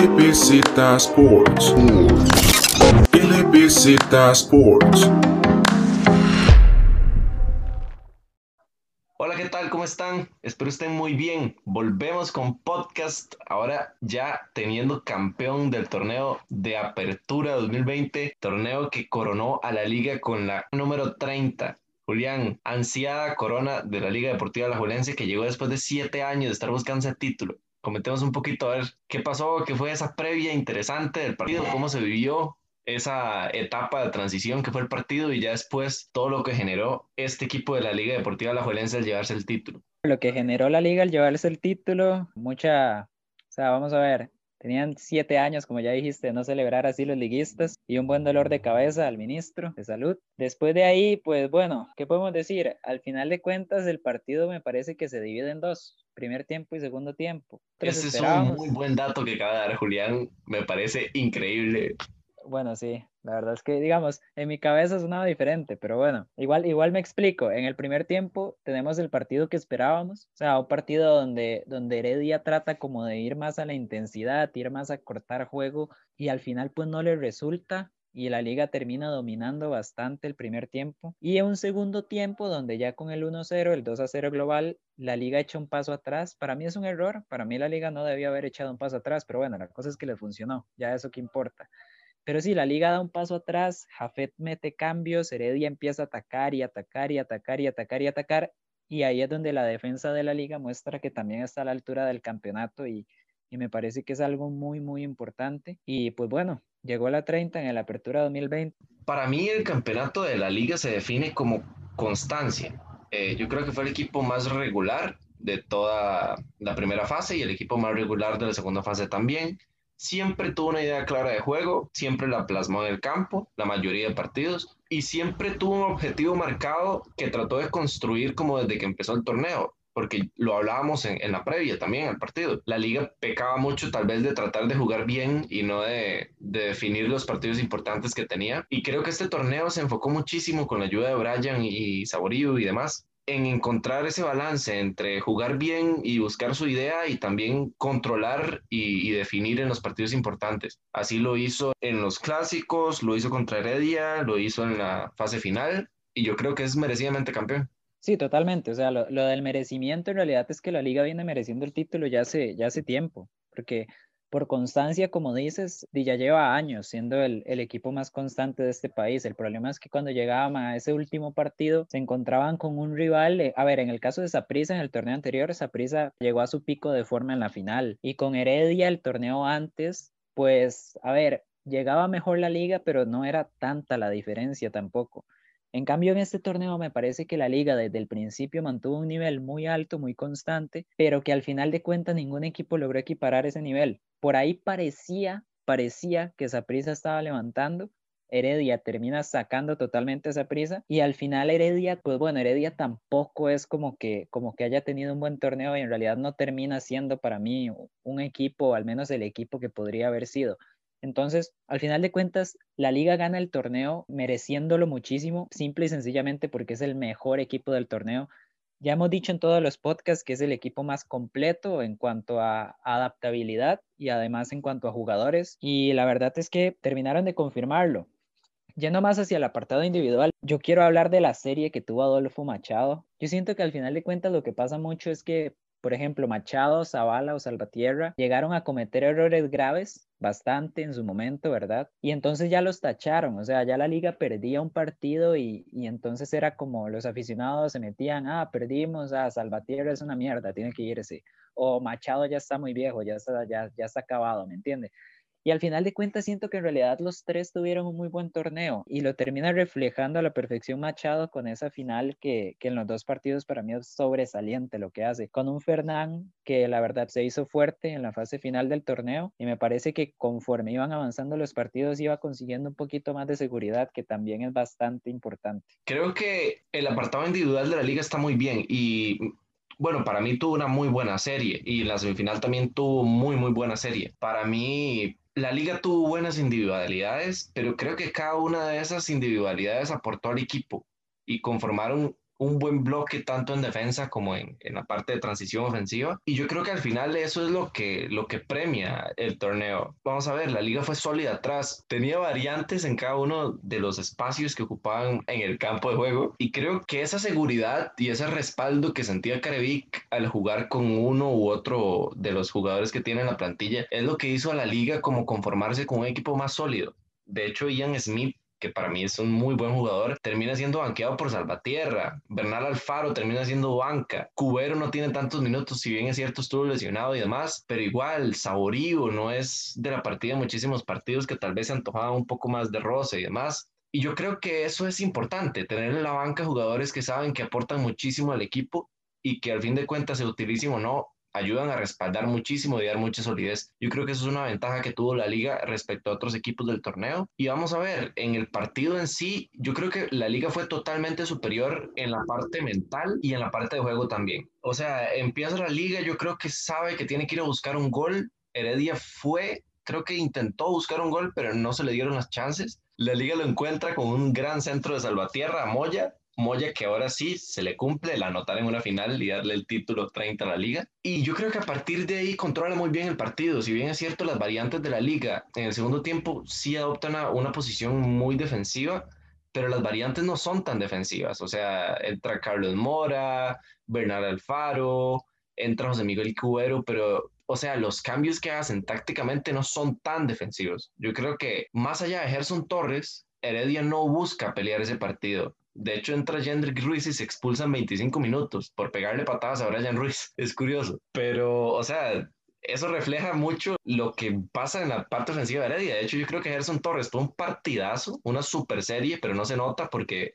LBZ Sports. LBZ Sports. Hola, ¿qué tal? ¿Cómo están? Espero estén muy bien. Volvemos con podcast, ahora ya teniendo campeón del torneo de Apertura 2020, torneo que coronó a la liga con la número 30. Julián, ansiada corona de la Liga Deportiva La Julense que llegó después de siete años de estar buscando ese título comentemos un poquito a ver qué pasó, qué fue esa previa interesante del partido, cómo se vivió esa etapa de transición que fue el partido y ya después todo lo que generó este equipo de la Liga Deportiva Alajuelense al llevarse el título. Lo que generó la liga al llevarse el título, mucha, o sea, vamos a ver, Tenían siete años, como ya dijiste, de no celebrar así los liguistas y un buen dolor de cabeza al ministro de salud. Después de ahí, pues bueno, ¿qué podemos decir? Al final de cuentas, el partido me parece que se divide en dos, primer tiempo y segundo tiempo. Ese es un muy buen dato que acaba de dar Julián, me parece increíble. Bueno, sí, la verdad es que, digamos, en mi cabeza es nada diferente, pero bueno, igual, igual me explico. En el primer tiempo tenemos el partido que esperábamos, o sea, un partido donde, donde Heredia trata como de ir más a la intensidad, ir más a cortar juego y al final pues no le resulta y la liga termina dominando bastante el primer tiempo. Y en un segundo tiempo, donde ya con el 1-0, el 2-0 global, la liga echa un paso atrás. Para mí es un error, para mí la liga no debía haber echado un paso atrás, pero bueno, la cosa es que le funcionó, ya eso que importa. Pero sí, la liga da un paso atrás, Jafet mete cambios, Heredia empieza a atacar y atacar y atacar y atacar y atacar. Y ahí es donde la defensa de la liga muestra que también está a la altura del campeonato y, y me parece que es algo muy, muy importante. Y pues bueno, llegó a la 30 en la apertura 2020. Para mí el campeonato de la liga se define como constancia. Eh, yo creo que fue el equipo más regular de toda la primera fase y el equipo más regular de la segunda fase también siempre tuvo una idea clara de juego, siempre la plasmó en el campo, la mayoría de partidos, y siempre tuvo un objetivo marcado que trató de construir como desde que empezó el torneo, porque lo hablábamos en, la previa también al partido. La liga pecaba mucho tal vez de tratar de jugar bien y no de, definir los partidos importantes que tenía. Y creo que este torneo se enfocó muchísimo con la ayuda de Brian y Saborío y demás en encontrar ese balance entre jugar bien y buscar su idea y también controlar y, definir en los partidos importantes. Así lo hizo en los clásicos, lo hizo contra Heredia, lo hizo en la fase final y yo creo que es merecidamente campeón. Sí, totalmente. O sea, lo, lo del merecimiento en realidad es que la liga viene mereciendo el título ya hace, ya hace tiempo, porque por constancia, como dices, ya lleva años siendo el, equipo más constante de este país. El problema es que cuando llegaban a ese último partido se encontraban con un rival. Eh, a ver, en el caso de Saprissa, en el torneo anterior, Saprissa llegó a su pico de forma en la final. Y con Heredia, el torneo antes, pues, a ver, llegaba mejor la liga, pero no era tanta la diferencia tampoco. En cambio, en este torneo me parece que la liga desde el principio mantuvo un nivel muy alto, muy constante, pero que al final de cuentas ningún equipo logró equiparar ese nivel. Por ahí parecía, parecía que esa prisa estaba levantando. Heredia termina sacando totalmente esa prisa y al final Heredia, pues bueno, Heredia tampoco es como que, como que haya tenido un buen torneo y en realidad no termina siendo para mí un equipo, al menos el equipo que podría haber sido. Entonces, al final de cuentas, la liga gana el torneo mereciéndolo muchísimo, simple y sencillamente porque es el mejor equipo del torneo. Ya hemos dicho en todos los podcasts que es el equipo más completo en cuanto a adaptabilidad y además en cuanto a jugadores. Y la verdad es que terminaron de confirmarlo. Yendo más hacia el apartado individual, yo quiero hablar de la serie que tuvo Adolfo Machado. Yo siento que al final de cuentas lo que pasa mucho es que por ejemplo, Machado, Zavala o Salvatierra llegaron a cometer errores graves bastante en su momento, ¿verdad? Y entonces ya los tacharon, o sea, ya la liga perdía un partido y, entonces era como los aficionados se metían, ah, perdimos, ah, Salvatierra es una mierda, tiene que irse, o Machado ya está muy viejo, ya está, ya, ya está acabado, ¿me entiende? Y al final de cuentas siento que en realidad los tres tuvieron un muy buen torneo y lo termina reflejando a la perfección Machado con esa final que, que en los dos partidos para mí es sobresaliente lo que hace. Con un Fernán que la verdad se hizo fuerte en la fase final del torneo y me parece que conforme iban avanzando los partidos iba consiguiendo un poquito más de seguridad que también es bastante importante. Creo que el apartado individual de la liga está muy bien y bueno, para mí tuvo una muy buena serie y la semifinal también tuvo muy, muy buena serie. Para mí, la liga tuvo buenas individualidades, pero creo que cada una de esas individualidades aportó al equipo y conformaron un buen bloque tanto en defensa como en, en, la parte de transición ofensiva. Y yo creo que al final eso es lo que, lo que premia el torneo. Vamos a ver, la liga fue sólida atrás, tenía variantes en cada uno de los espacios que ocupaban en el campo de juego. Y creo que esa seguridad y ese respaldo que sentía Carevic al jugar con uno u otro de los jugadores que tiene en la plantilla es lo que hizo a la liga como conformarse con un equipo más sólido. De hecho, Ian Smith que para mí es un muy buen jugador, termina siendo banqueado por Salvatierra. Bernal Alfaro termina siendo banca. Cubero no tiene tantos minutos, si bien es cierto estuvo lesionado y demás, pero igual Saborío no es de la partida muchísimos partidos que tal vez se antojaban un poco más de roce y demás. Y yo creo que eso es importante, tener en la banca jugadores que saben que aportan muchísimo al equipo y que al fin de cuentas se utilicen o no, ayudan a respaldar muchísimo y dar mucha solidez. Yo creo que eso es una ventaja que tuvo la liga respecto a otros equipos del torneo. Y vamos a ver, en el partido en sí, yo creo que la liga fue totalmente superior en la parte mental y en la parte de juego también. O sea, empieza la liga, yo creo que sabe que tiene que ir a buscar un gol. Heredia fue, creo que intentó buscar un gol, pero no se le dieron las chances. La liga lo encuentra con un gran centro de Salvatierra, Moya, Moya que ahora sí se le cumple el anotar en una final y darle el título 30 a la liga. Y yo creo que a partir de ahí controla muy bien el partido. Si bien es cierto, las variantes de la liga en el segundo tiempo sí adoptan una, posición muy defensiva, pero las variantes no son tan defensivas. O sea, entra Carlos Mora, Bernardo Alfaro, entra José Miguel Cubero, pero o sea, los cambios que hacen tácticamente no son tan defensivos. Yo creo que más allá de Gerson Torres, Heredia no busca pelear ese partido. De hecho, entra Jendrik Ruiz y se expulsan 25 minutos por pegarle patadas a Brian Ruiz. Es curioso. Pero, o sea, eso refleja mucho lo que pasa en la parte ofensiva de Heredia. De hecho, yo creo que Gerson Torres tuvo un partidazo, una super serie, pero no se nota porque,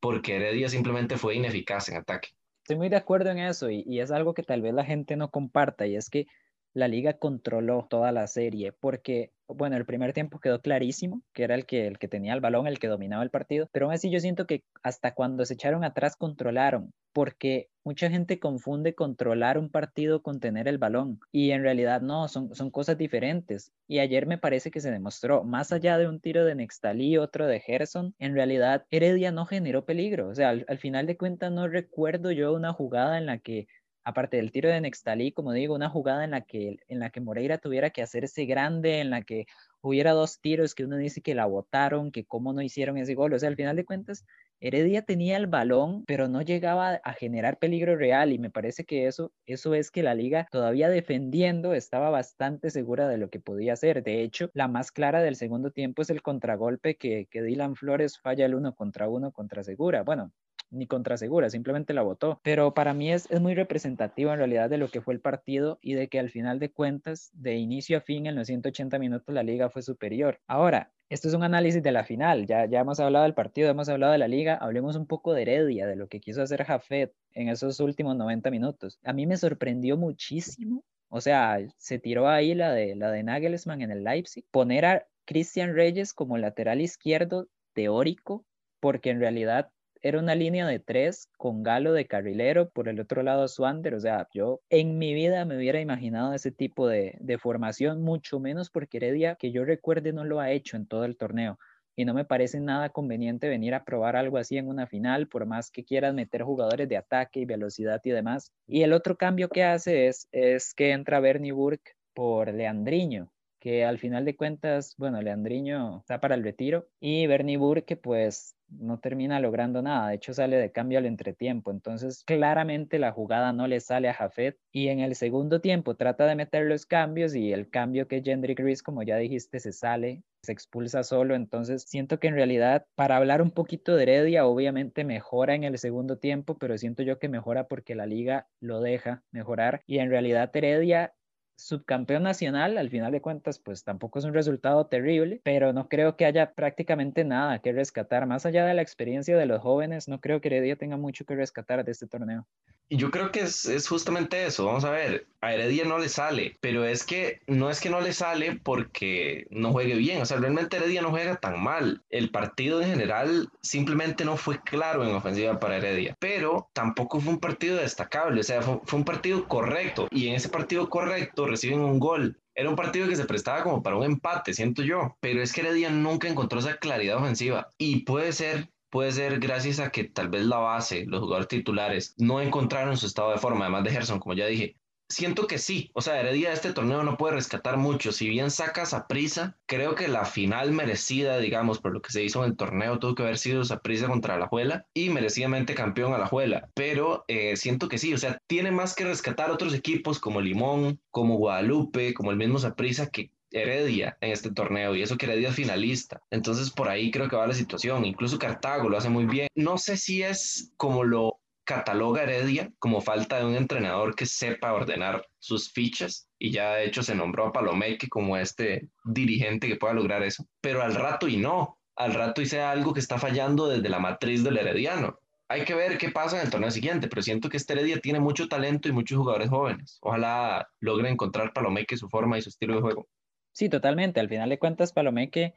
porque Heredia simplemente fue ineficaz en ataque. Estoy muy de acuerdo en eso y es algo que tal vez la gente no comparta y es que la liga controló toda la serie porque bueno, el primer tiempo quedó clarísimo, que era el que, el que tenía el balón, el que dominaba el partido, pero aún así yo siento que hasta cuando se echaron atrás controlaron, porque mucha gente confunde controlar un partido con tener el balón, y en realidad no, son, son cosas diferentes. Y ayer me parece que se demostró, más allá de un tiro de Nextalí, otro de Gerson, en realidad Heredia no generó peligro, o sea, al, al final de cuentas no recuerdo yo una jugada en la que aparte del tiro de Nextalí, como digo, una jugada en la que, en la que Moreira tuviera que hacerse grande, en la que hubiera dos tiros que uno dice que la botaron, que cómo no hicieron ese gol. O sea, al final de cuentas, Heredia tenía el balón, pero no llegaba a generar peligro real y me parece que eso, eso es que la liga todavía defendiendo estaba bastante segura de lo que podía hacer. De hecho, la más clara del segundo tiempo es el contragolpe que, que Dylan Flores falla el uno contra uno contra Segura. Bueno, ni contra Segura, simplemente la votó. Pero para mí es, es muy representativo en realidad de lo que fue el partido y de que al final de cuentas, de inicio a fin, en los 180 minutos la liga fue superior. Ahora, esto es un análisis de la final, ya, ya hemos hablado del partido, hemos hablado de la liga, hablemos un poco de Heredia, de lo que quiso hacer Jafet en esos últimos 90 minutos. A mí me sorprendió muchísimo, o sea, se tiró ahí la de, la de Nagelsmann en el Leipzig, poner a Christian Reyes como lateral izquierdo teórico, porque en realidad era una línea de tres con Galo de carrilero, por el otro lado Swander, o sea, yo en mi vida me hubiera imaginado ese tipo de, de formación, mucho menos porque Heredia, que yo recuerde, no lo ha hecho en todo el torneo y no me parece nada conveniente venir a probar algo así en una final, por más que quieras meter jugadores de ataque y velocidad y demás. Y el otro cambio que hace es, es que entra Bernie Burke por Leandriño, que al final de cuentas, bueno, Leandriño está para el retiro y Bernie Burke pues no termina logrando nada, de hecho sale de cambio al entretiempo, entonces claramente la jugada no le sale a Jafet y en el segundo tiempo trata de meter los cambios y el cambio que Jendrik Reese, como ya dijiste, se sale, se expulsa solo, entonces siento que en realidad para hablar un poquito de Heredia, obviamente mejora en el segundo tiempo, pero siento yo que mejora porque la liga lo deja mejorar y en realidad Heredia subcampeón nacional, al final de cuentas, pues tampoco es un resultado terrible, pero no creo que haya prácticamente nada que rescatar. Más allá de la experiencia de los jóvenes, no creo que Heredia tenga mucho que rescatar de este torneo. Y yo creo que es, es, justamente eso. Vamos a ver, a Heredia no le sale, pero es que no es que no le sale porque no juegue bien. O sea, realmente Heredia no juega tan mal. El partido en general simplemente no fue claro en ofensiva para Heredia, pero tampoco fue un partido destacable. O sea, fue, fue un partido correcto. Y en ese partido correcto reciben un gol era un partido que se prestaba como para un empate, siento yo, pero es que Heredia nunca encontró esa claridad ofensiva y puede ser puede ser gracias a que tal vez la base, los jugadores titulares, no encontraron su estado de forma, además de Gerson, como ya dije. Siento que sí, o sea, Heredia de este torneo no puede rescatar mucho. Si bien sacas a prisa, creo que la final merecida, digamos, por lo que se hizo en el torneo, tuvo que haber sido esa prisa contra la Juela y merecidamente campeón a la Juela. Pero eh, siento que sí, o sea, tiene más que rescatar otros equipos como Limón, como Guadalupe, como el mismo Saprisa, que Heredia en este torneo y eso que Heredia es finalista. Entonces por ahí creo que va la situación. Incluso Cartago lo hace muy bien. No sé si es como lo cataloga Heredia como falta de un entrenador que sepa ordenar sus fichas y ya de hecho se nombró a Palomeque como este dirigente que pueda lograr eso. Pero al rato y no. Al rato hice algo que está fallando desde la matriz del Herediano hay que ver qué pasa en el torneo siguiente, pero siento que este Heredia tiene mucho talento y muchos jugadores jóvenes. Ojalá logre encontrar Palomeque su forma y su estilo de juego. Sí, totalmente. Al final de cuentas, Palomeque,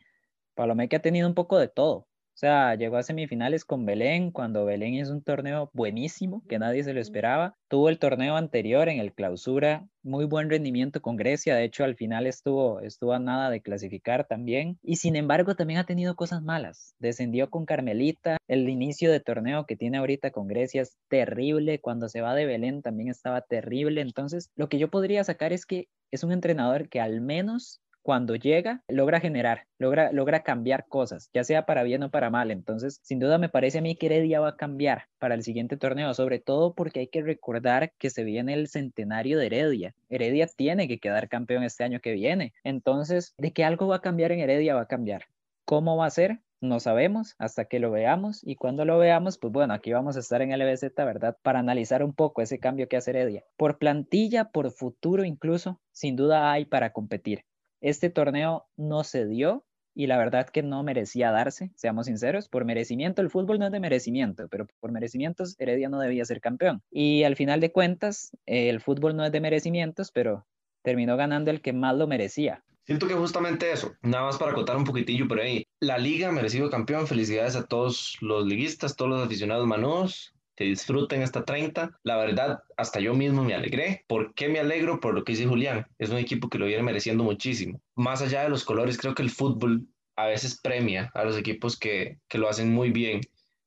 Palomeque ha tenido un poco de todo. O sea, llegó a semifinales con Belén, cuando Belén es un torneo buenísimo, que nadie se lo esperaba. Tuvo el torneo anterior en el clausura, muy buen rendimiento con Grecia, de hecho al final estuvo, estuvo a nada de clasificar también. Y sin embargo también ha tenido cosas malas. Descendió con Carmelita, el inicio de torneo que tiene ahorita con Grecia es terrible, cuando se va de Belén también estaba terrible. Entonces, lo que yo podría sacar es que es un entrenador que al menos cuando llega, logra generar, logra, logra cambiar cosas, ya sea para bien o para mal. Entonces, sin duda me parece a mí que Heredia va a cambiar para el siguiente torneo, sobre todo porque hay que recordar que se viene el centenario de Heredia. Heredia tiene que quedar campeón este año que viene. Entonces, de que algo va a cambiar en Heredia, va a cambiar. ¿Cómo va a ser? No sabemos hasta que lo veamos y cuando lo veamos, pues bueno, aquí vamos a estar en LBZ, ¿verdad? Para analizar un poco ese cambio que hace Heredia. Por plantilla, por futuro incluso, sin duda hay para competir. Este torneo no se dio y la verdad que no merecía darse, seamos sinceros, por merecimiento, el fútbol no es de merecimiento, pero por merecimientos Heredia no debía ser campeón. Y al final de cuentas, el fútbol no es de merecimientos, pero terminó ganando el que más lo merecía. Siento que justamente eso, nada más para acotar un poquitillo por ahí. La liga merecido campeón, felicidades a todos los liguistas, todos los aficionados manudos, que disfruten esta 30. La verdad, hasta yo mismo me alegré. ¿Por qué me alegro? Por lo que dice Julián. Es un equipo que lo viene mereciendo muchísimo. Más allá de los colores, creo que el fútbol a veces premia a los equipos que, que lo hacen muy bien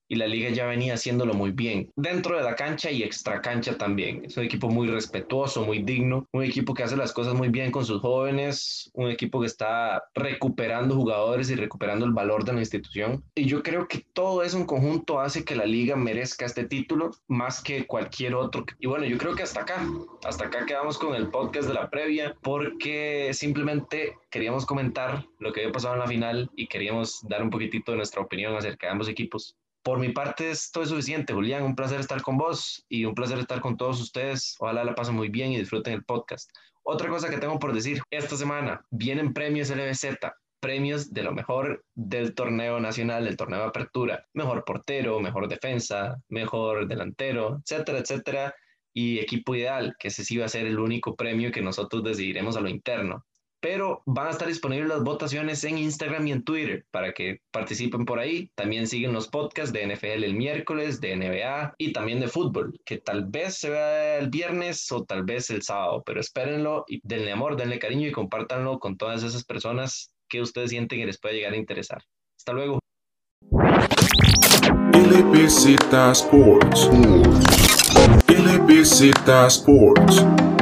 y la liga ya venía haciéndolo muy bien, dentro de la cancha y extra cancha también. Es un equipo muy respetuoso, muy digno, un equipo que hace las cosas muy bien con sus jóvenes, un equipo que está recuperando jugadores y recuperando el valor de la institución. Y yo creo que todo eso en conjunto hace que la liga merezca este título más que cualquier otro. Y bueno, yo creo que hasta acá, hasta acá quedamos con el podcast de la previa porque simplemente queríamos comentar lo que había pasado en la final y queríamos dar un poquitito de nuestra opinión acerca de ambos equipos. Por mi parte, esto es suficiente, Julián. Un placer estar con vos y un placer estar con todos ustedes. Ojalá la pasen muy bien y disfruten el podcast. Otra cosa que tengo por decir, esta semana vienen premios LBZ, premios de lo mejor del torneo nacional, del torneo de apertura. Mejor portero, mejor defensa, mejor delantero, etcétera, etcétera. Y equipo ideal, que ese sí va a ser el único premio que nosotros decidiremos a lo interno pero van a estar disponibles las votaciones en Instagram y en Twitter para que participen por ahí. También siguen los podcasts de NFL el miércoles, de NBA y también de fútbol, que tal vez se vea el viernes o tal vez el sábado, pero espérenlo y denle amor, denle cariño y compártanlo con todas esas personas que ustedes sienten que les puede llegar a interesar. Hasta luego. LBZ Sports. LBZ Sports.